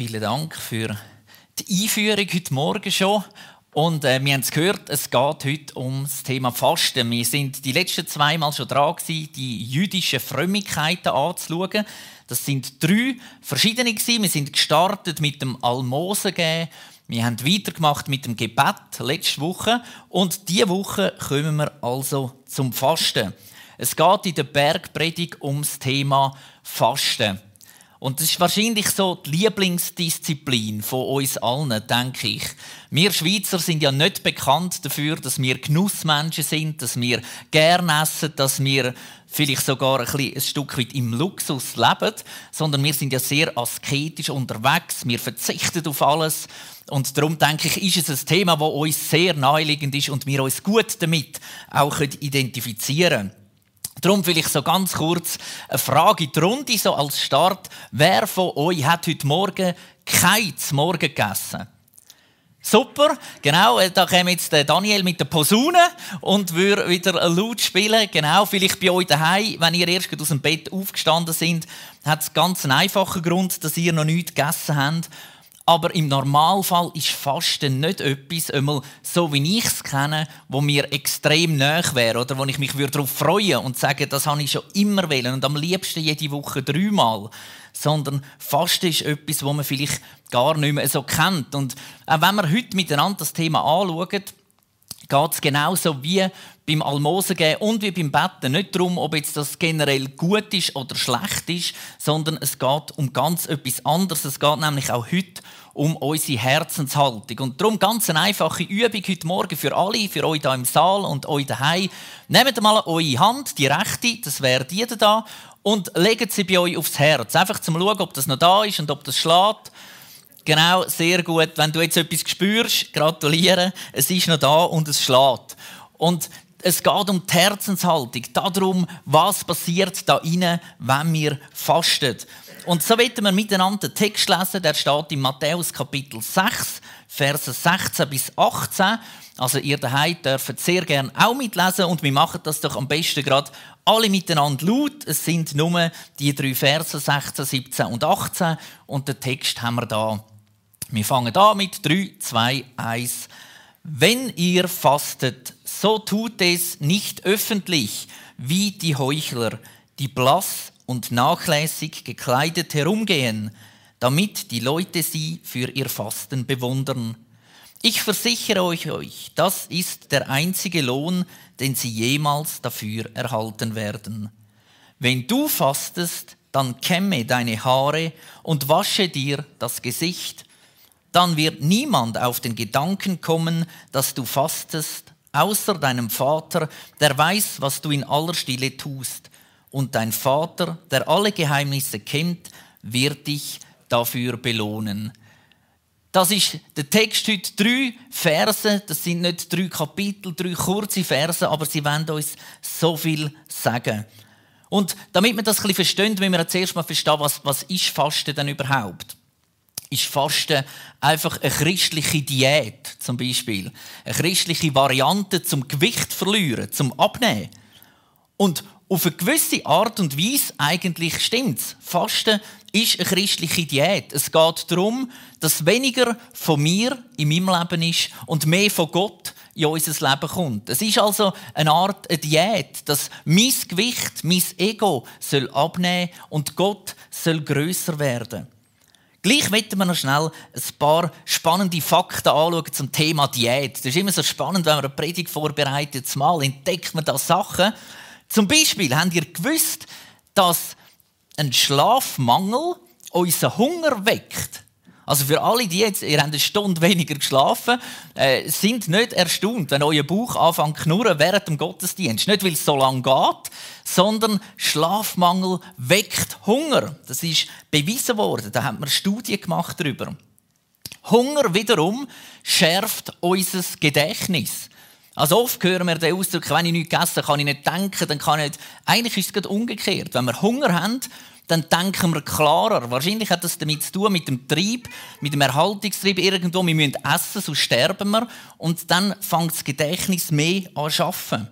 Vielen Dank für die Einführung heute Morgen schon. Und äh, wir haben es gehört, es geht heute um das Thema Fasten. Wir sind die letzten zwei Mal schon dran gewesen, die jüdischen Frömmigkeiten anzuschauen. Das sind drei verschiedene gewesen. Wir sind gestartet mit dem Almosengeben. Wir haben weitergemacht mit dem Gebet letzte Woche und diese Woche kommen wir also zum Fasten. Es geht in der Bergpredigt ums Thema Fasten. Und das ist wahrscheinlich so die Lieblingsdisziplin von uns allen, denke ich. Wir Schweizer sind ja nicht bekannt dafür, dass wir Genussmenschen sind, dass wir gerne essen, dass wir vielleicht sogar ein, bisschen, ein Stück weit im Luxus leben, sondern wir sind ja sehr asketisch unterwegs. Wir verzichten auf alles. Und darum denke ich, ist es ein Thema, das uns sehr naheliegend ist und wir uns gut damit auch identifizieren können. Darum vielleicht so ganz kurz eine Frage in die Runde, so als Start. Wer von euch hat heute Morgen kein Morgen gegessen? Super, genau, äh, da kommt jetzt Daniel mit der Posaune und würde wieder laut spielen. Genau, vielleicht bei euch daheim, wenn ihr erst aus dem Bett aufgestanden sind, hat es ganz einen einfachen Grund, dass ihr noch nichts gegessen habt. Aber im Normalfall ist Fasten nicht etwas, einmal so wie ich es kenne, wo mir extrem nahe wäre oder wo ich mich darauf freuen und sagen, das habe ich schon immer wollen und am liebsten jede Woche dreimal. Sondern Fasten ist etwas, wo man vielleicht gar nicht mehr so kennt. Und auch wenn wir heute miteinander das Thema anschauen, geht es genauso wie beim Almosengeben und wie beim Betten nicht darum, ob jetzt das generell gut ist oder schlecht ist, sondern es geht um ganz etwas anderes. Es geht nämlich auch heute um unsere Herzenshaltung. Und darum ganz eine einfache Übung heute Morgen für alle, für euch hier im Saal und euch daheim. Nehmt mal eure Hand, die rechte, das wäre die da, und legt sie bei euch aufs Herz. Einfach zum schauen, ob das noch da ist und ob das schlägt. Genau, sehr gut. Wenn du jetzt etwas spürst, gratuliere. Es ist noch da und es schlägt. Und es geht um die Herzenshaltung, darum, was passiert da innen, wenn wir fasten. Und so werden wir miteinander den Text lesen, der steht in Matthäus Kapitel 6, Verse 16 bis 18. Also ihr daheim dürft sehr gerne auch mitlesen und wir machen das doch am besten gerade alle miteinander laut. Es sind nur die drei Verse 16, 17 und 18 und den Text haben wir da. Wir fangen an mit 3, 2, 1. Wenn ihr fastet, so tut es nicht öffentlich wie die Heuchler, die blass und nachlässig gekleidet herumgehen, damit die Leute sie für ihr Fasten bewundern. Ich versichere euch, euch, das ist der einzige Lohn, den sie jemals dafür erhalten werden. Wenn du fastest, dann kämme deine Haare und wasche dir das Gesicht dann wird niemand auf den Gedanken kommen, dass du fastest, außer deinem Vater, der weiß, was du in aller Stille tust. Und dein Vater, der alle Geheimnisse kennt, wird dich dafür belohnen. Das ist der Text heute drei Verse. Das sind nicht drei Kapitel, drei kurze Verse, aber sie wollen uns so viel sagen. Und damit wir das ein bisschen verstehen, müssen wir zuerst mal verstehen, was, was ist Fasten denn überhaupt? Ist Fasten einfach eine christliche Diät, zum Beispiel. Eine christliche Variante zum Gewicht verlieren, zum Abnehmen. Und auf eine gewisse Art und Weise eigentlich stimmt's. Fasten ist eine christliche Diät. Es geht darum, dass weniger von mir in meinem Leben ist und mehr von Gott in unser Leben kommt. Es ist also eine Art eine Diät, dass mein Gewicht, mein Ego soll abnehmen und Gott soll größer werden. Gleich möchten wir noch schnell ein paar spannende Fakten anschauen zum Thema Diät. Das ist immer so spannend, wenn man eine Predigt vorbereitet. Mal entdeckt man da Sachen. Zum Beispiel, habt ihr gewusst, dass ein Schlafmangel unseren Hunger weckt? Also für alle, die jetzt, ihr habt eine Stunde weniger geschlafen, äh, sind nicht erstaunt, wenn euer Bauch anfängt zu knurren während dem Gottesdienst. Nicht, weil es so lange geht, sondern Schlafmangel weckt Hunger. Das ist bewiesen worden. Da hat man Studien gemacht darüber. Hunger wiederum schärft unser Gedächtnis. Also oft hören wir den Ausdruck, wenn ich nichts gegessen kann ich nicht denken, dann kann ich nicht. Eigentlich ist es umgekehrt. Wenn wir Hunger haben, dann denken wir klarer. Wahrscheinlich hat das damit zu tun mit dem Trieb, mit dem Erhaltungstrieb irgendwo. Wir müssen essen, sonst sterben wir. Und dann fängt das Gedächtnis mehr an zu arbeiten.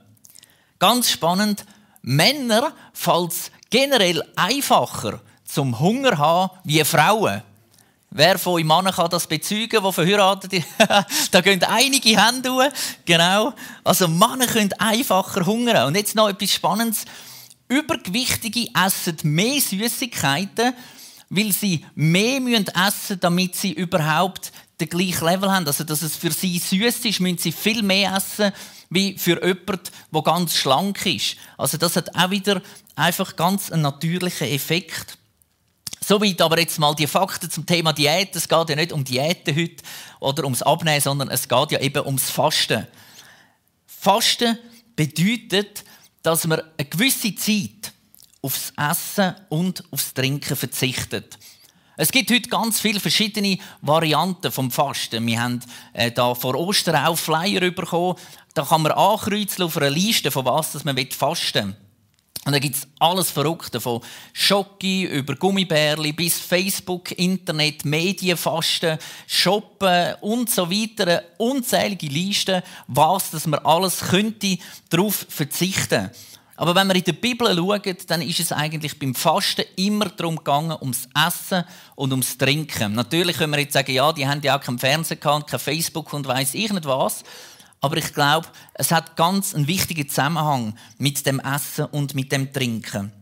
Ganz spannend, Männer fällt generell einfacher zum Hunger haben wie Frauen. Wer von euch Männern kann das bezeugen, die verheiratet sind? da gehen einige Hände hoch. Genau. Also Männer können einfacher hungern. Und jetzt noch etwas Spannendes. Übergewichtige essen mehr Süßigkeiten, weil sie mehr essen müssen, damit sie überhaupt den gleichen Level haben. Also, dass es für sie süß ist, müssen sie viel mehr essen, wie für jemanden, der ganz schlank ist. Also, das hat auch wieder einfach ganz einen natürlichen Effekt. Soweit aber jetzt mal die Fakten zum Thema Diät. Es geht ja nicht um Diäten heute oder ums Abnehmen, sondern es geht ja eben ums Fasten. Fasten bedeutet, dass man eine gewisse Zeit aufs Essen und aufs Trinken verzichtet. Es gibt heute ganz viele verschiedene Varianten vom Fasten. Wir haben äh, da vor Ostern auch Flyer bekommen. Da kann man ankreuzeln auf einer Liste, von was man fasten will. Und da gibt es alles Verrückte, von Schocki über Gummibärli bis Facebook, Internet, Medienfasten, Shoppen und so weiter. Unzählige Listen, was man alles könnte darauf verzichten aber wenn wir in der Bibel schauen, dann ist es eigentlich beim Fasten immer darum gegangen, ums Essen und ums Trinken. Natürlich können wir jetzt sagen, ja, die haben ja auch kein Fernsehen gehabt, kein Facebook und weiß ich nicht was. Aber ich glaube, es hat ganz einen wichtigen Zusammenhang mit dem Essen und mit dem Trinken.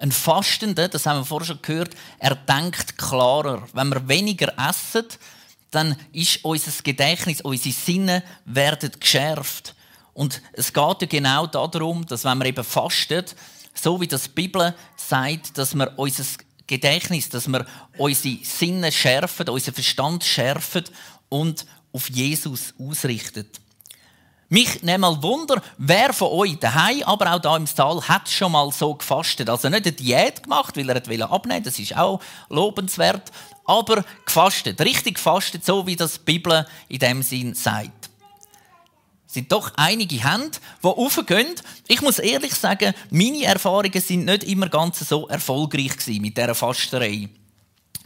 Ein Fastender, das haben wir vorher schon gehört, er denkt klarer. Wenn wir weniger essen, dann ist unser Gedächtnis, unsere Sinne werden geschärft. Und es geht ja genau darum, dass wenn wir eben fastet, so wie das die Bibel sagt, dass wir unser Gedächtnis, dass wir unsere Sinne schärfen, unseren Verstand schärfen und auf Jesus ausrichtet. Mich nimmt mal Wunder, wer von euch daheim, aber auch da im Saal, hat schon mal so gefastet. Also nicht eine Diät gemacht, weil er abnehmen wollte, das ist auch lobenswert, aber gefastet, richtig gefastet, so wie das die Bibel in dem Sinn sagt. Sind doch einige Hände, die aufgehen. Ich muss ehrlich sagen, meine Erfahrungen sind nicht immer ganz so erfolgreich mit dieser Fasterei.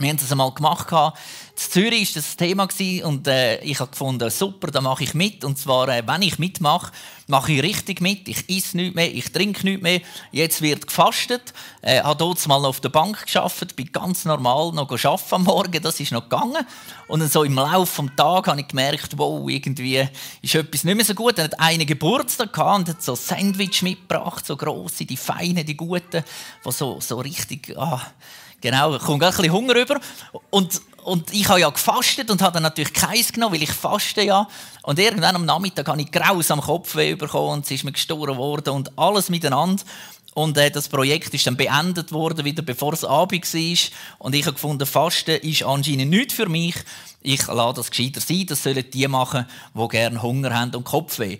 Wir haben das einmal gemacht. In Zürich war das Thema und äh, ich habe gefunden, super, da mache ich mit. Und zwar, äh, wenn ich mitmache, mache ich richtig mit. Ich esse nichts mehr, ich trinke nichts mehr. Jetzt wird gefastet. Äh, habe dort mal auf der Bank geschafft, bin ganz normal noch am Morgen, das ist noch gegangen. Und dann so im Laufe des Tages habe ich gemerkt, wow, irgendwie ist etwas nicht mehr so gut. Dann hat einer Geburtstag gehabt und hat so Sandwich mitgebracht, so grosse, die feinen, die guten, die so, so richtig... Ah, Genau, ich komme ein bisschen Hunger über. Und, und ich habe ja gefastet und habe dann natürlich keins genommen, weil ich faste ja. Und irgendwann am Nachmittag habe ich graus am Kopfweh bekommen und es ist mir gestohlen worden und alles miteinander. Und äh, das Projekt ist dann beendet worden, wieder bevor es Abend war. Und ich habe gefunden, Fasten ist anscheinend nichts für mich. Ich lasse das gescheiter sein. Das sollen die machen, die gerne Hunger haben und Kopfweh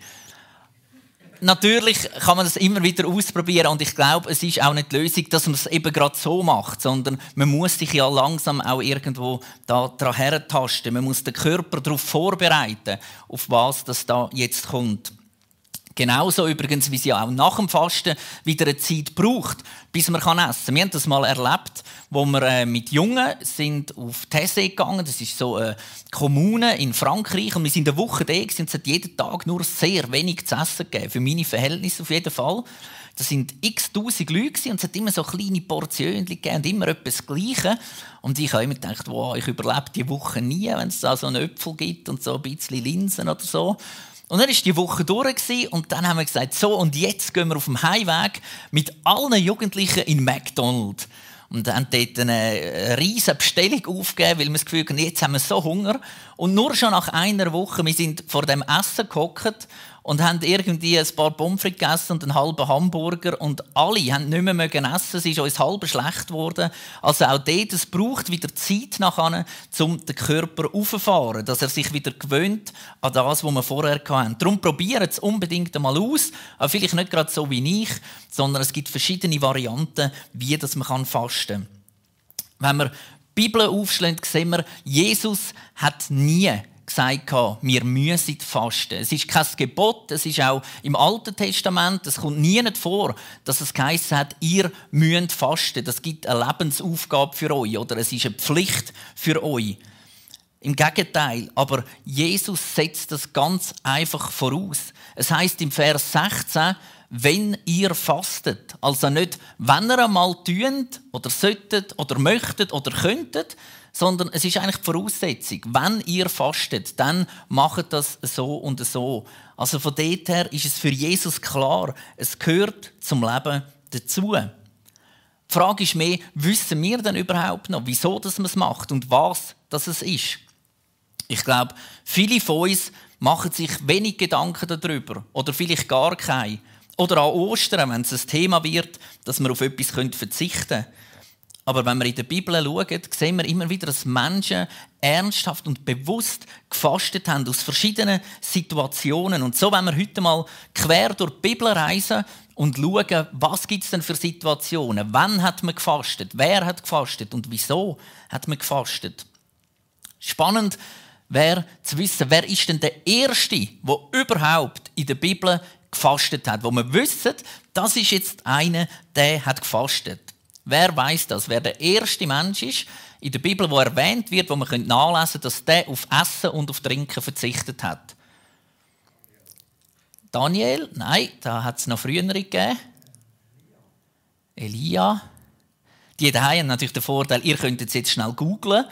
natürlich kann man das immer wieder ausprobieren und ich glaube, es ist auch nicht die Lösung, dass man es eben gerade so macht, sondern man muss sich ja langsam auch irgendwo da dran herentasten. Man muss den Körper darauf vorbereiten, auf was das da jetzt kommt. Genauso übrigens, wie sie auch nach dem Fasten wieder eine Zeit braucht, bis man essen kann. Wir haben das mal erlebt, wo wir äh, mit Jungen sind auf Tessé gegangen. Das ist so eine Kommune in Frankreich. Und wir sind eine Woche da und es hat jeden Tag nur sehr wenig zu essen gegeben. Für meine Verhältnisse auf jeden Fall. Das sind x tausend Leute und es hat immer so kleine Portionen gegeben und immer etwas Gleiches. Und ich habe immer gedacht, wow, ich überlebe die Woche nie, wenn es da so einen Äpfel gibt und so ein bisschen Linsen oder so. Und dann war die Woche durch und dann haben wir gesagt, so und jetzt gehen wir auf dem Heimweg mit allen Jugendlichen in McDonald's. Und haben dort eine riesige Bestellung aufgegeben, weil wir das Gefühl hatten, jetzt haben wir so Hunger. Und nur schon nach einer Woche, wir sind vor dem Essen gehockt und haben irgendwie ein paar Pommes gegessen und einen halben Hamburger und alle haben nicht mehr mögen essen. Es ist uns halb schlecht geworden. Also auch dort, es braucht wieder Zeit nachher, um den Körper aufzufahren, dass er sich wieder gewöhnt an das, was wir vorher hatten. Darum probieren es unbedingt einmal aus, aber vielleicht nicht gerade so wie ich, sondern es gibt verschiedene Varianten, wie das man fasten kann. Wenn wir die Bibel aufschlagen, sehen wir, Jesus hat nie gesagt, wir müssen fasten. Es ist kein Gebot, es ist auch im Alten Testament, es kommt nie vor, dass es geheißen hat, ihr müsst fasten. Das gibt eine Lebensaufgabe für euch oder es ist eine Pflicht für euch. Im Gegenteil, aber Jesus setzt das ganz einfach voraus. Es heißt im Vers 16, wenn ihr fastet. Also nicht, wenn ihr einmal tut oder solltet oder möchtet oder könntet, sondern es ist eigentlich die Voraussetzung. Wenn ihr fastet, dann macht das so und so. Also von dort her ist es für Jesus klar, es gehört zum Leben dazu. Die Frage ist mehr, wissen wir denn überhaupt noch, wieso dass man es macht und was das ist? Ich glaube, viele von uns machen sich wenig Gedanken darüber oder vielleicht gar keine. Oder an Ostern, wenn es ein Thema wird, dass wir auf etwas verzichten können. Aber wenn wir in der Bibel schauen, sehen wir immer wieder, dass Menschen ernsthaft und bewusst gefastet haben aus verschiedenen Situationen. Und so wenn wir heute mal quer durch die Bibel reisen und schauen, was gibt es denn für Situationen? Wann hat man gefastet? Wer hat gefastet? Und wieso hat man gefastet? Spannend wäre zu wissen, wer ist denn der Erste, der überhaupt in der Bibel gefastet hat, wo wir wissen, das ist jetzt einer, der hat gefastet. Wer weiß das? Wer der erste Mensch ist in der Bibel, wo erwähnt wird, wo man nachlesen dass der auf Essen und auf Trinken verzichtet hat. Daniel? Nein, da hat es noch früher gegeben. Elia? Die daheim haben natürlich den Vorteil, ihr könnt jetzt schnell googlen,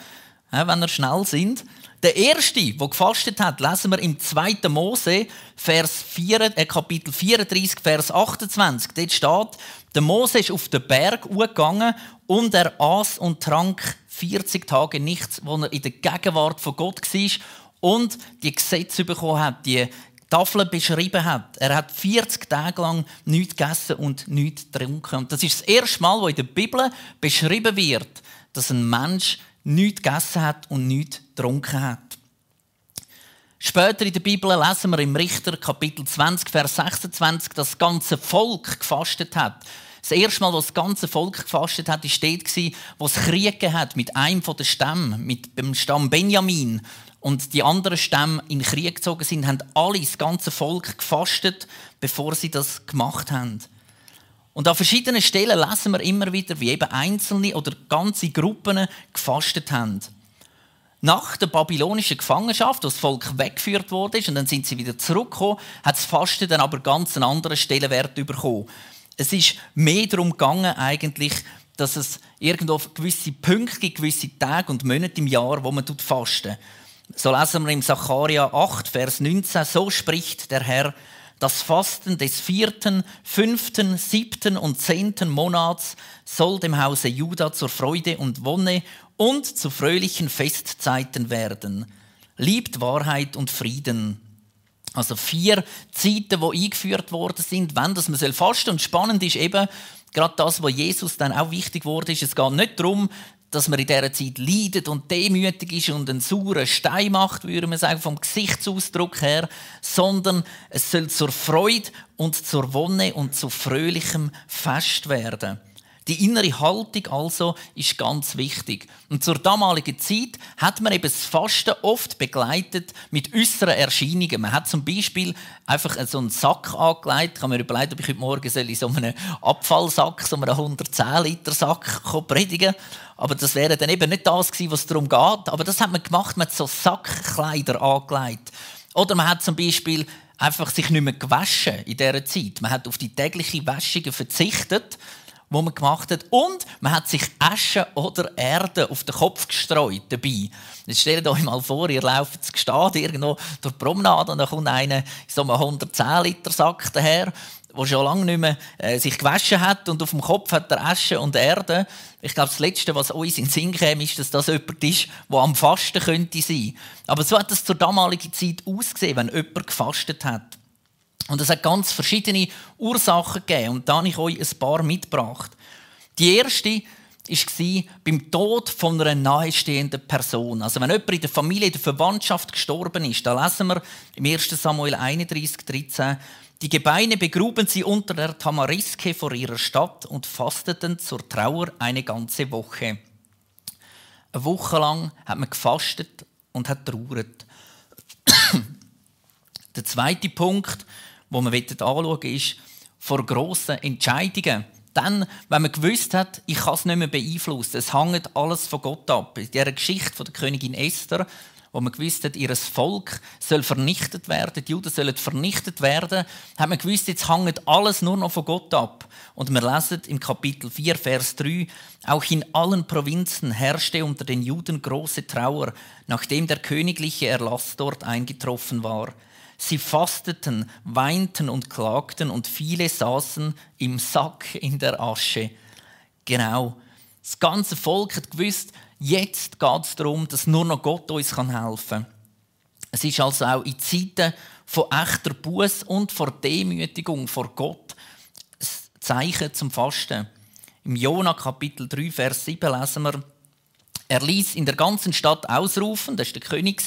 wenn ihr schnell sind. Der erste, der gefastet hat, lesen wir im 2. Mose, Vers 4, äh, Kapitel 34, Vers 28. Dort steht, der Mose ist auf den Berg gegangen und er aß und trank 40 Tage nichts, wo er in der Gegenwart von Gott war und die Gesetze bekommen hat, die Tafel beschrieben hat. Er hat 40 Tage lang nichts gegessen und nichts getrunken. Und das ist das erste Mal, wo in der Bibel beschrieben wird, dass ein Mensch nichts gegessen hat und nichts getrunken hat. Später in der Bibel lesen wir im Richter Kapitel 20, Vers 26, dass das ganze Volk gefastet hat. Das erste Mal, als das ganze Volk gefastet hat, war dort, wo es Krieg hat mit einem der Stämme, mit dem Stamm Benjamin. Und die anderen Stämme in Krieg gezogen sind, haben alle, das ganze Volk gefastet, bevor sie das gemacht haben. Und an verschiedenen Stellen lesen wir immer wieder, wie eben Einzelne oder ganze Gruppen gefastet haben. Nach der babylonischen Gefangenschaft, als das Volk weggeführt wurde und dann sind sie wieder zurückgekommen, hat das Fasten dann aber ganz einen anderen Stellenwert bekommen. Es ist mehr darum gegangen, eigentlich, dass es irgendwo gewisse Punkte gibt, gewisse Tage und Monate im Jahr, wo man fasten. So lesen wir im Sacharja 8, Vers 19, so spricht der Herr, das Fasten des vierten, fünften, siebten und zehnten Monats soll dem Hause Juda zur Freude und Wonne und zu fröhlichen Festzeiten werden. Liebt Wahrheit und Frieden. Also vier Zeiten, die eingeführt worden sind, wenn das man fasten Und spannend ist eben, gerade das, was Jesus dann auch wichtig wurde, ist, es geht nicht darum, dass man in dieser Zeit leidet und demütig ist und einen sauren Stein macht, würde man sagen, vom Gesichtsausdruck her, sondern es soll zur Freude und zur Wonne und zu fröhlichem Fest werden. Die innere Haltung also ist ganz wichtig. Und zur damaligen Zeit hat man eben das Fasten oft begleitet mit äußeren Erscheinungen. Man hat zum Beispiel einfach so einen Sack angelegt. Ich habe mir überlegt, ob ich heute Morgen in so einem Abfallsack, so einem 110 Liter Sack predigen aber das wäre dann eben nicht das gewesen, was darum geht. Aber das hat man gemacht, man hat so Sackkleider angelegt. Oder man hat zum Beispiel einfach sich nicht mehr gewaschen in dieser Zeit. Man hat auf die tägliche Wäschung verzichtet wo man gemacht hat. Und man hat sich Asche oder Erde auf den Kopf gestreut dabei. Jetzt stellt euch mal vor, ihr lauft zu Gestad irgendwo durch die Promenade und dann kommt einer in so einem 110 Liter Sack daher, der schon lange nicht mehr äh, sich gewaschen hat und auf dem Kopf hat er Asche und Erde. Ich glaube, das Letzte, was uns in den Sinn käme, ist, dass das jemand ist, der am Fasten könnte sein. Aber so hat es zur damaligen Zeit ausgesehen, wenn jemand gefastet hat. Und es hat ganz verschiedene Ursachen gegeben. Und da habe ich euch ein paar mitgebracht. Die erste war beim Tod von einer nahestehenden Person. Also wenn jemand in der Familie, in der Verwandtschaft gestorben ist, da lesen wir im 1. Samuel 31, 13, die Gebeine begruben sie unter der Tamariske vor ihrer Stadt und fasteten zur Trauer eine ganze Woche. Eine Woche lang hat man gefastet und hat trauert. der zweite Punkt wo man anschauen ist, vor grossen Entscheidungen. Dann, wenn man gewusst hat, ich kann es nicht mehr beeinflussen, es hängt alles von Gott ab. In dieser Geschichte von der Königin Esther, wo man gewusst hat, ihr Volk soll vernichtet werden, die Juden sollen vernichtet werden, hat man gewusst, jetzt hängt alles nur noch von Gott ab. Und wir lesen im Kapitel 4, Vers 3, auch in allen Provinzen herrschte unter den Juden große Trauer, nachdem der königliche Erlass dort eingetroffen war. Sie fasteten, weinten und klagten und viele saßen im Sack in der Asche. Genau. Das ganze Volk hat gewusst, Jetzt geht es darum, dass nur noch Gott uns helfen kann. Es ist also auch in Zeiten von echter Buß und vor Demütigung vor Gott ein Zeichen zum Fasten. Im Jona Kapitel 3, Vers 7 lesen wir, er ließ in der ganzen Stadt ausrufen, das war der König,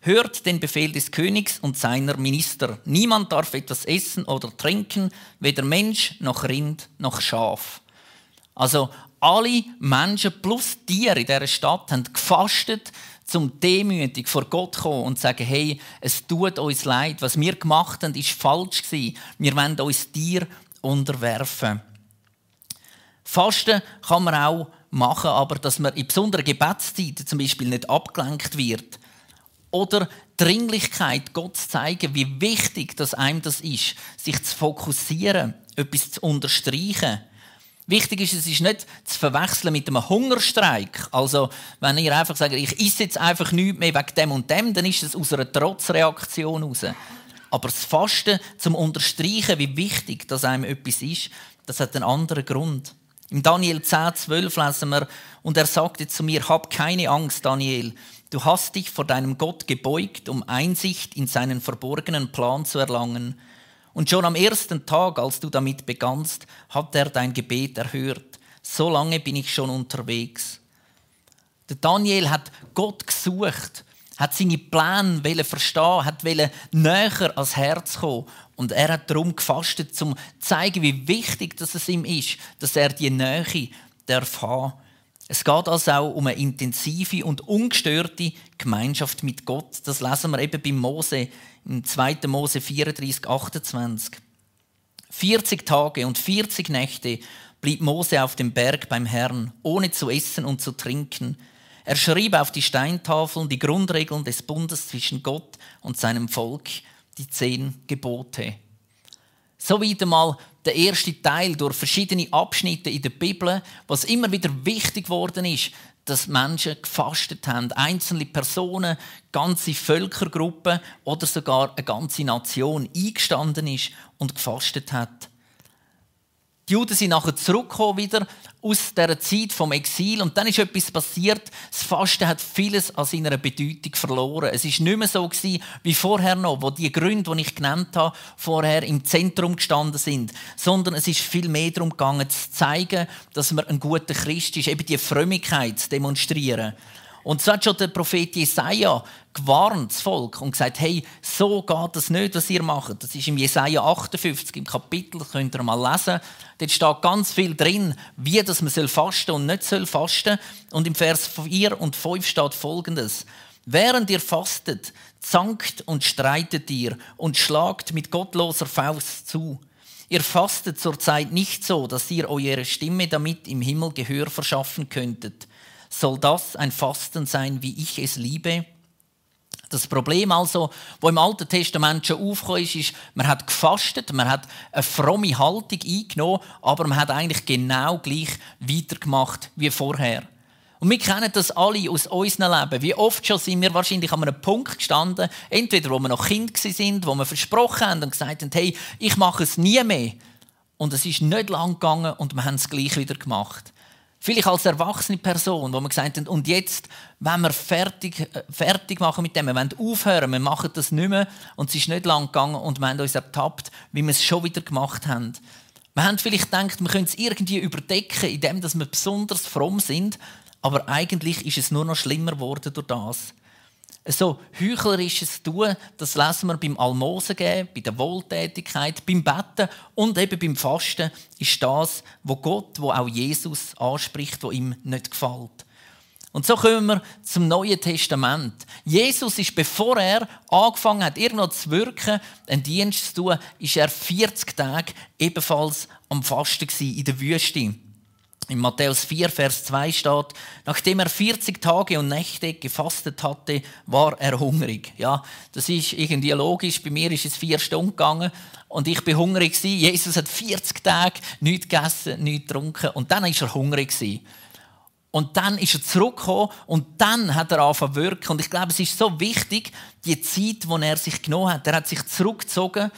hört den Befehl des Königs und seiner Minister. Niemand darf etwas essen oder trinken, weder Mensch noch Rind noch Schaf. Also alle Menschen plus Tiere in dieser Stadt haben gefastet, zum demütig vor Gott kommen und sagen, hey, es tut uns leid, was wir gemacht haben, ist falsch gewesen. Wir wollen uns dir unterwerfen. Fasten kann man auch machen, aber dass man in besonderen Gebetszeiten zum Beispiel nicht abgelenkt wird. Oder Dringlichkeit, Gott zu zeigen, wie wichtig das einem das ist, sich zu fokussieren, etwas zu unterstreichen. Wichtig ist, es ist nicht zu verwechseln mit einem Hungerstreik. Also, wenn ihr einfach sagt, ich esse jetzt einfach nichts mehr wegen dem und dem, dann ist es aus einer Trotzreaktion heraus. Aber das Fasten zum Unterstreichen, wie wichtig das einem etwas ist, das hat einen anderen Grund. Im Daniel 10, 12 lesen wir, und er sagte zu mir, hab keine Angst, Daniel. Du hast dich vor deinem Gott gebeugt, um Einsicht in seinen verborgenen Plan zu erlangen. Und schon am ersten Tag, als du damit begannst, hat er dein Gebet erhört. So lange bin ich schon unterwegs. Der Daniel hat Gott gesucht, hat seine Pläne verstehen, hat näher ans Herz kommen. Und er hat darum gefastet, um zu zeigen, wie wichtig es ihm ist, dass er die Nähe darf haben. Es geht also auch um eine intensive und ungestörte Gemeinschaft mit Gott. Das lesen wir eben bei Mose in 2. Mose 34, 28. 40 Tage und 40 Nächte blieb Mose auf dem Berg beim Herrn, ohne zu essen und zu trinken. Er schrieb auf die Steintafeln die Grundregeln des Bundes zwischen Gott und seinem Volk, die zehn Gebote. So wieder mal der erste Teil durch verschiedene Abschnitte in der Bibel, was immer wieder wichtig geworden ist, dass Menschen gefastet haben. Einzelne Personen, ganze Völkergruppen oder sogar eine ganze Nation eingestanden ist und gefastet hat. Die Juden sind nachher zurückgekommen wieder aus der Zeit vom Exil und dann ist etwas passiert. Das Fasten hat vieles an seiner Bedeutung verloren. Es ist nicht mehr so gewesen, wie vorher noch, wo die Gründe, die ich genannt habe, vorher im Zentrum gestanden sind, sondern es ist viel mehr darum gegangen, zu zeigen, dass man ein guter Christ ist, eben die Frömmigkeit zu demonstrieren. Und so hat schon der Prophet Jesaja gewarnt, das Volk, und gesagt: Hey, so geht das nicht, was ihr macht. Das ist im Jesaja 58 im Kapitel, könnt ihr mal lesen. Dort steht ganz viel drin, wie das man fasten und nicht soll fasten. Und im Vers 4 und 5 steht folgendes: Während ihr fastet, zankt und streitet ihr und schlagt mit gottloser Faust zu. Ihr fastet zurzeit nicht so, dass ihr eure Stimme damit im Himmel Gehör verschaffen könntet soll das ein Fasten sein, wie ich es liebe? Das Problem also, wo im Alten Testament schon aufgekommen ist, ist, man hat gefastet, man hat eine fromme Haltung eingenommen, aber man hat eigentlich genau gleich weitergemacht wie vorher. Und wir kennen das alle aus unserem Leben. Wie oft schon sind wir wahrscheinlich an einem Punkt gestanden, entweder wo wir noch Kind sind, wo wir versprochen haben und gesagt haben, hey, ich mache es nie mehr. Und es ist nicht lang gegangen und wir haben es gleich wieder gemacht. Vielleicht als erwachsene Person, wo wir gesagt haben, und jetzt, wenn wir fertig, äh, fertig machen mit dem, wir wollen aufhören, wir machen das nicht mehr, und es ist nicht lang gegangen und wir haben uns ertappt, wie wir es schon wieder gemacht haben. Wir haben vielleicht gedacht, wir können es irgendwie überdecken, indem wir besonders fromm sind, aber eigentlich ist es nur noch schlimmer geworden durch das so heuchlerisches Tun, das lesen wir beim Almosen geben, bei der Wohltätigkeit, beim Betten und eben beim Fasten, ist das, wo Gott, wo auch Jesus anspricht, wo ihm nicht gefällt. Und so kommen wir zum Neuen Testament. Jesus ist, bevor er angefangen hat, irgendwo zu wirken, einen Dienst zu tun, ist er 40 Tage ebenfalls am Fasten in der Wüste. In Matthäus 4, Vers 2 steht, nachdem er 40 Tage und Nächte gefastet hatte, war er hungrig. Ja, das ist irgendwie logisch. Bei mir ist es vier Stunden gegangen und ich bin hungrig gewesen. Jesus hat 40 Tage nichts gegessen, nichts getrunken und dann ist er hungrig gewesen. Und dann ist er zurückgekommen und dann hat er angefangen zu wirken. Und ich glaube, es ist so wichtig, die Zeit, die er sich genommen hat. Er hat sich zurückgezogen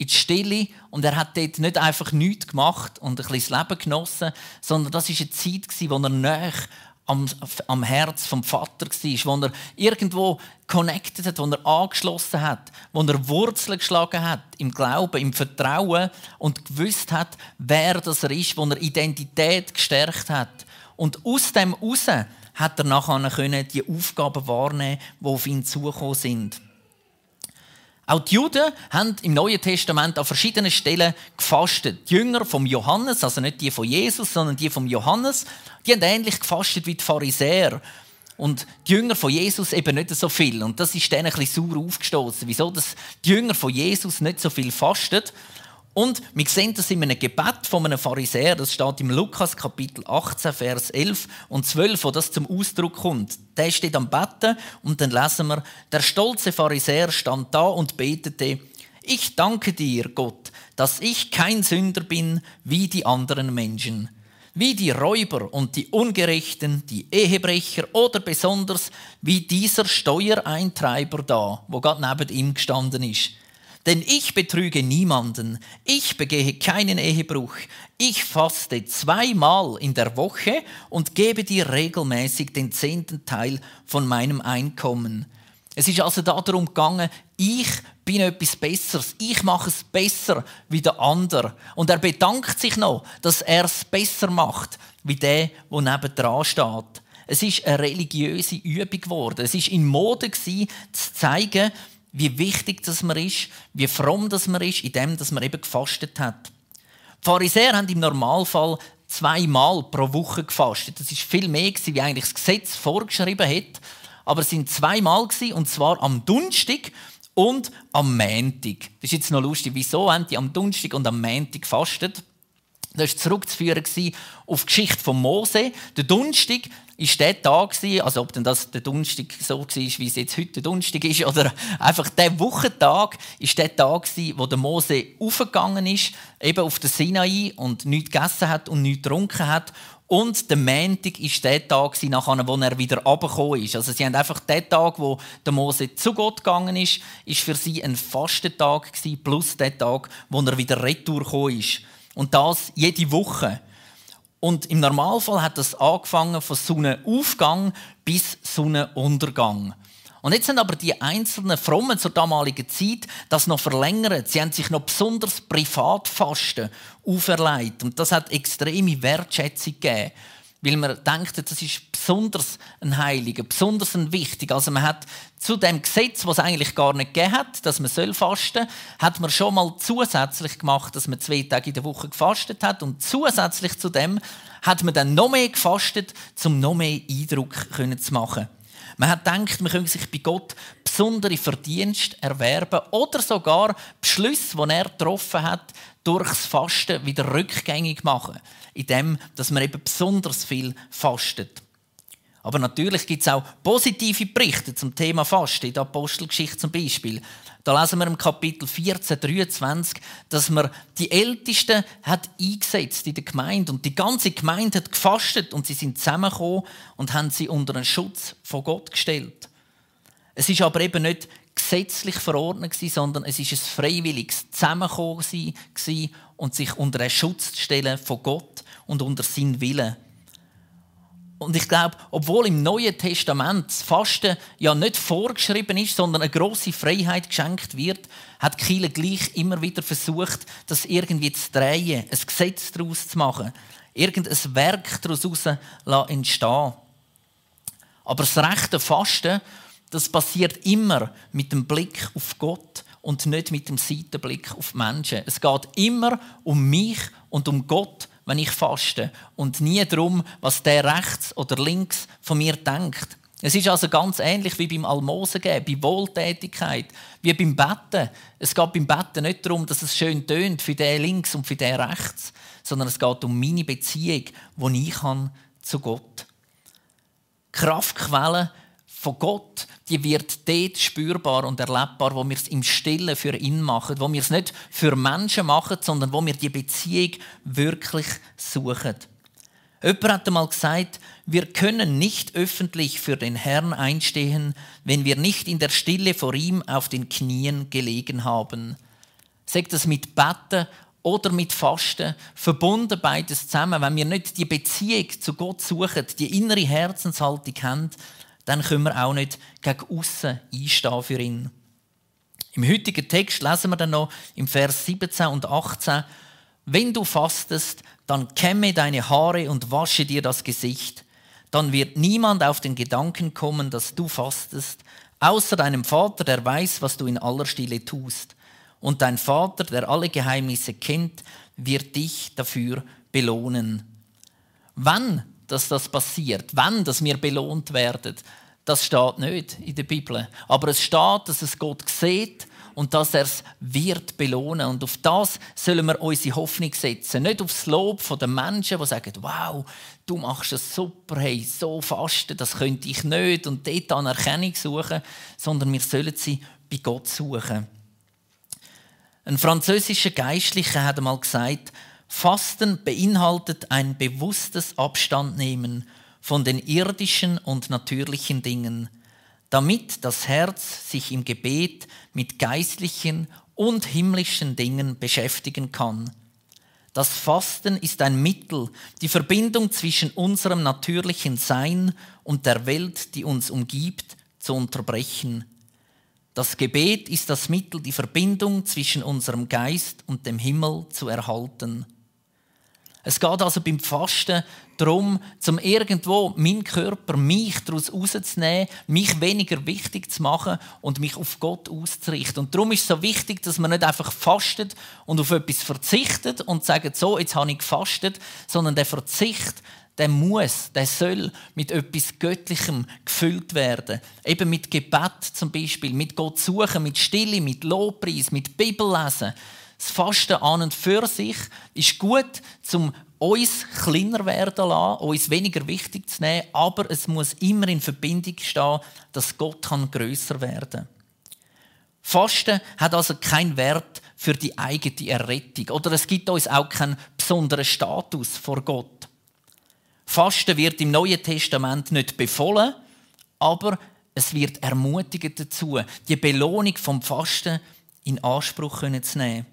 in die Stille und er hat dort nicht einfach nichts gemacht und ein bisschen das Leben genossen, sondern das war eine Zeit, wo er näher am, am Herz vom Vater war, wo er irgendwo connected hat, wo er angeschlossen hat, wo er Wurzeln geschlagen hat im Glauben, im Vertrauen und gewusst hat, wer das er ist, wo er Identität gestärkt hat. Und aus dem heraus hat er nachher die Aufgaben wahrnehmen, die auf ihn zugekommen sind. Auch die Juden haben im Neuen Testament an verschiedenen Stellen gefastet. Die Jünger vom Johannes, also nicht die von Jesus, sondern die vom Johannes, die haben ähnlich gefastet wie die Pharisäer. Und die Jünger von Jesus eben nicht so viel. Und das ist denen ein bisschen sauer aufgestoßen. Wieso dass die Jünger von Jesus nicht so viel fasten? Und wir sehen das in einem Gebet von einem Pharisäer, das steht im Lukas Kapitel 18, Vers 11 und 12, wo das zum Ausdruck kommt. Der steht am Betten und dann lesen wir, der stolze Pharisäer stand da und betete, ich danke dir, Gott, dass ich kein Sünder bin wie die anderen Menschen, wie die Räuber und die Ungerechten, die Ehebrecher oder besonders wie dieser Steuereintreiber da, wo Gott neben ihm gestanden ist. Denn ich betrüge niemanden, ich begehe keinen Ehebruch, ich faste zweimal in der Woche und gebe dir regelmäßig den zehnten Teil von meinem Einkommen. Es ist also darum gegangen, ich bin etwas Besseres, ich mache es besser wie der andere. Und er bedankt sich noch, dass er es besser macht wie der, der nebendran steht. Es ist eine religiöse Übung geworden. Es ist in Mode zu zeigen, wie wichtig das man ist, wie fromm das man ist, in dem, dass man eben gefastet hat. Die Pharisäer haben im Normalfall zweimal pro Woche gefastet. Das ist viel mehr wie eigentlich das Gesetz vorgeschrieben hat. Aber es sind zweimal und zwar am Donnerstag und am Montag. Das ist jetzt noch lustig. Wieso haben die am Donnerstag und am Montag gefastet? Das war zurückzuführen auf die Geschichte von Mose. Der Donnerstag ist der Tag also ob denn das der Donnerstag so war, wie es jetzt heute der Donnerstag ist, oder einfach der Wochentag ist der Tag wo der Mose aufgegangen ist, eben auf den Sinai und nichts gegessen hat und nichts getrunken hat. Und der Montag ist der Tag, nachher, wo er wieder runtergekommen ist. Also sie haben einfach den Tag, wo der Mose zu Gott gegangen ist, ist für sie ein Fastentag plus der Tag, wo er wieder retour ist. Und das jede Woche. Und im Normalfall hat das angefangen von Sonnenaufgang bis Sonnenuntergang. Und jetzt sind aber die einzelnen Frommen zur damaligen Zeit das noch verlängert. Sie haben sich noch besonders Privatfasten auferlegt. Und das hat extreme Wertschätzung gegeben. Weil man denkt, das ist besonders ein Heiliger, besonders ein Wichtiger. Also man hat zu dem Gesetz, was es eigentlich gar nicht gegeben hat, dass man soll fasten, hat man schon mal zusätzlich gemacht, dass man zwei Tage in der Woche gefastet hat und zusätzlich zu dem hat man dann noch mehr gefastet, um noch mehr Eindruck zu machen. Man hat gedacht, man könnte sich bei Gott besondere Verdienste erwerben oder sogar Beschlüsse, die er getroffen hat, durchs Fasten wieder rückgängig machen, indem dass man eben besonders viel fastet. Aber natürlich gibt es auch positive Berichte zum Thema Fasten, in der Apostelgeschichte zum Beispiel. Da lesen wir im Kapitel 14, 23, dass man die Ältesten hat eingesetzt in der Gemeinde und die ganze Gemeinde hat gefastet und sie sind zusammengekommen und haben sie unter den Schutz von Gott gestellt. Es ist aber eben nicht gesetzlich verordnet sondern es ist ein freiwilliges Zusammenkommen und sich unter den Schutz stellen von Gott und unter seinen Willen. Und ich glaube, obwohl im Neuen Testament das Fasten ja nicht vorgeschrieben ist, sondern eine große Freiheit geschenkt wird, hat Kiel gleich immer wieder versucht, das irgendwie zu drehen, ein Gesetz daraus zu machen, irgendein Werk daraus entstehen. Aber das rechte Fasten, das passiert immer mit dem Blick auf Gott und nicht mit dem Seitenblick auf Menschen. Es geht immer um mich und um Gott wenn ich faste und nie darum, was der rechts oder links von mir denkt. Es ist also ganz ähnlich wie beim Almosen geben, bei Wohltätigkeit, wie beim Betten. Es geht beim Betten nicht darum, dass es schön tönt für den links und für den rechts, sondern es geht um meine Beziehung, die ich habe zu Gott. Die Kraftquelle von Gott, die wird dort spürbar und erlebbar, wo wir es im Stillen für ihn machen, wo wir es nicht für Menschen machen, sondern wo wir die Beziehung wirklich suchen. Jemand hat einmal gesagt, wir können nicht öffentlich für den Herrn einstehen, wenn wir nicht in der Stille vor ihm auf den Knien gelegen haben. Sagt das mit Betten oder mit Fasten, verbunden beides zusammen. Wenn wir nicht die Beziehung zu Gott suchen, die innere Herzenshaltung haben, dann können wir auch nicht gegen aussen einstehen für ihn. Im heutigen Text lesen wir dann noch im Vers 17 und 18, wenn du fastest, dann kämme deine Haare und wasche dir das Gesicht. Dann wird niemand auf den Gedanken kommen, dass du fastest, außer deinem Vater, der weiß, was du in aller Stille tust. Und dein Vater, der alle Geheimnisse kennt, wird dich dafür belohnen. Wann dass das passiert, wann dass wir belohnt werden, das steht nicht in der Bibel. Aber es steht, dass es Gott sieht und dass er es wird belohnen. Und auf das sollen wir unsere Hoffnung setzen. Nicht aufs Lob der Menschen, die sagen, wow, du machst es super, hey, so fasten, das könnte ich nicht und dort Anerkennung suchen, sondern wir sollen sie bei Gott suchen. Ein französischer Geistlicher hat einmal gesagt, Fasten beinhaltet ein bewusstes Abstandnehmen von den irdischen und natürlichen Dingen, damit das Herz sich im Gebet mit geistlichen und himmlischen Dingen beschäftigen kann. Das Fasten ist ein Mittel, die Verbindung zwischen unserem natürlichen Sein und der Welt, die uns umgibt, zu unterbrechen. Das Gebet ist das Mittel, die Verbindung zwischen unserem Geist und dem Himmel zu erhalten. Es geht also beim Fasten darum, zum irgendwo meinen Körper, mich daraus rauszunehmen, mich weniger wichtig zu machen und mich auf Gott auszurichten. Und darum ist es so wichtig, dass man nicht einfach fastet und auf etwas verzichtet und sagt, so, jetzt habe ich gefastet, sondern der Verzicht, der muss, der soll mit etwas Göttlichem gefüllt werden. Eben mit Gebet zum Beispiel, mit Gott suchen, mit Stille, mit Lobpreis, mit Bibellesen. Das Fasten an und für sich ist gut, um uns kleiner werden lassen, uns weniger wichtig zu nehmen, aber es muss immer in Verbindung stehen, dass Gott größer werden kann. Fasten hat also keinen Wert für die eigene Errettung oder es gibt uns auch keinen besonderen Status vor Gott. Fasten wird im Neuen Testament nicht befohlen, aber es wird ermutigt dazu, die Belohnung vom Fasten in Anspruch zu nehmen.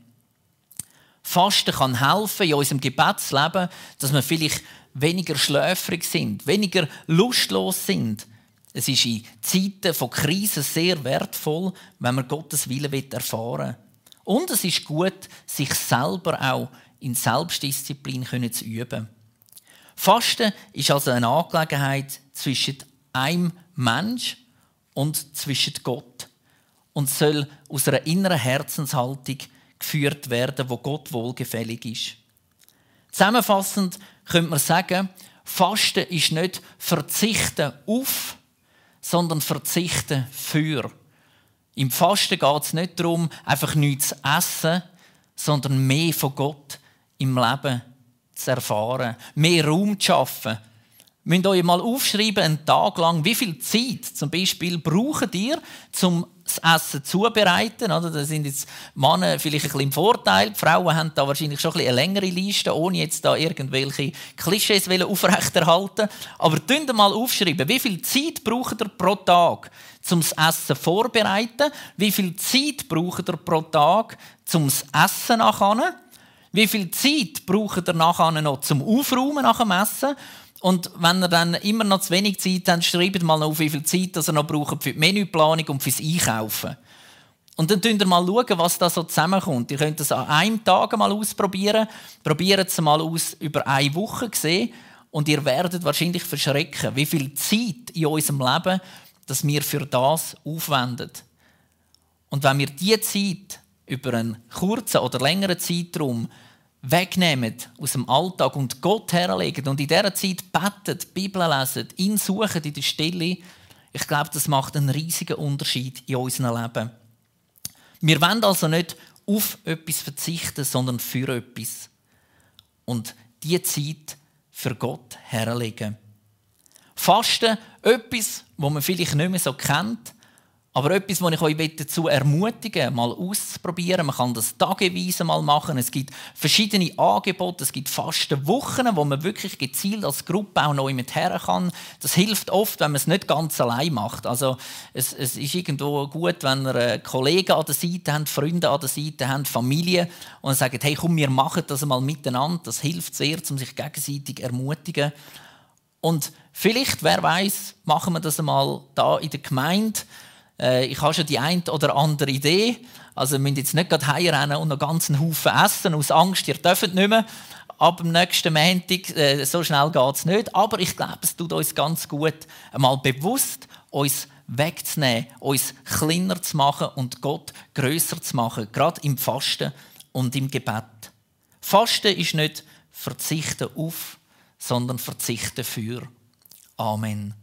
Fasten kann helfen in unserem Gebetsleben, dass wir vielleicht weniger schläfrig sind, weniger lustlos sind. Es ist in Zeiten von Krisen sehr wertvoll, wenn man Gottes Willen erfahren will. Und es ist gut, sich selber auch in Selbstdisziplin zu üben. Fasten ist also eine Angelegenheit zwischen einem Mensch und zwischen Gott und soll aus einer inneren Herzenshaltung geführt werden, wo Gott wohlgefällig ist. Zusammenfassend könnte man sagen, Fasten ist nicht Verzichten auf, sondern Verzichten für. Im Fasten geht es nicht darum, einfach nichts zu essen, sondern mehr von Gott im Leben zu erfahren, mehr Raum zu schaffen. Ihr euch mal aufschreiben, einen Tag lang, wie viel Zeit zum Beispiel braucht ihr, um das Essen zubereiten. Oder? Da sind jetzt Männer vielleicht ein bisschen im Vorteil. Die Frauen haben da wahrscheinlich schon ein bisschen eine längere Liste, ohne jetzt da irgendwelche Klischees aufrechterhalten. Aber tun mal aufschreiben, wie viel Zeit braucht ihr pro Tag, um das Essen vorzubereiten? Wie viel Zeit braucht ihr pro Tag, um das Essen nachher? Wie viel Zeit braucht ihr nachher noch zum Aufräumen nach dem Essen? Und wenn ihr dann immer noch zu wenig Zeit habt, schreibt mal auf, wie viel Zeit ihr noch braucht für die Menüplanung und fürs Einkaufen. Und dann schaut ihr mal, was da so zusammenkommt. Ihr könnt das an einem Tag mal ausprobieren. Probiert es mal aus über eine Woche gesehen. Und ihr werdet wahrscheinlich verschrecken, wie viel Zeit in unserem Leben, dass wir für das aufwenden. Und wenn wir diese Zeit über einen kurzen oder längeren Zeitraum wegnehmen aus dem Alltag und Gott herlegen und in dieser Zeit beten, Bibel lesen, ihn suchen in der Stille, Ich glaube, das macht einen riesigen Unterschied in unserem Leben. Wir wollen also nicht auf etwas verzichten, sondern für etwas. Und die Zeit für Gott herlegen. Fasten, etwas, wo man vielleicht nicht mehr so kennt, aber etwas, was ich euch dazu ermutigen mal auszuprobieren. Man kann das tageweise mal machen. Es gibt verschiedene Angebote. Es gibt faste Wochen, wo man wirklich gezielt als Gruppe auch neu mit her kann. Das hilft oft, wenn man es nicht ganz allein macht. Also es, es ist irgendwo gut, wenn ihr Kollegen an der Seite habt, Freunde an der Seite habt, Familie und sagt, hey, komm, wir machen das mal miteinander. Das hilft sehr, um sich gegenseitig ermutigen. Und vielleicht, wer weiß, machen wir das mal da in der Gemeinde äh, ich habe schon die eine oder andere Idee. Also wir müssen jetzt nicht gerade heimrennen und einen ganzen Haufen essen, aus Angst, ihr dürft nicht mehr. Ab dem nächsten Montag, äh, so schnell geht es nicht. Aber ich glaube, es tut uns ganz gut, einmal bewusst uns wegzunehmen, uns kleiner zu machen und Gott größer zu machen, gerade im Fasten und im Gebet. Fasten ist nicht verzichten auf, sondern verzichten für. Amen.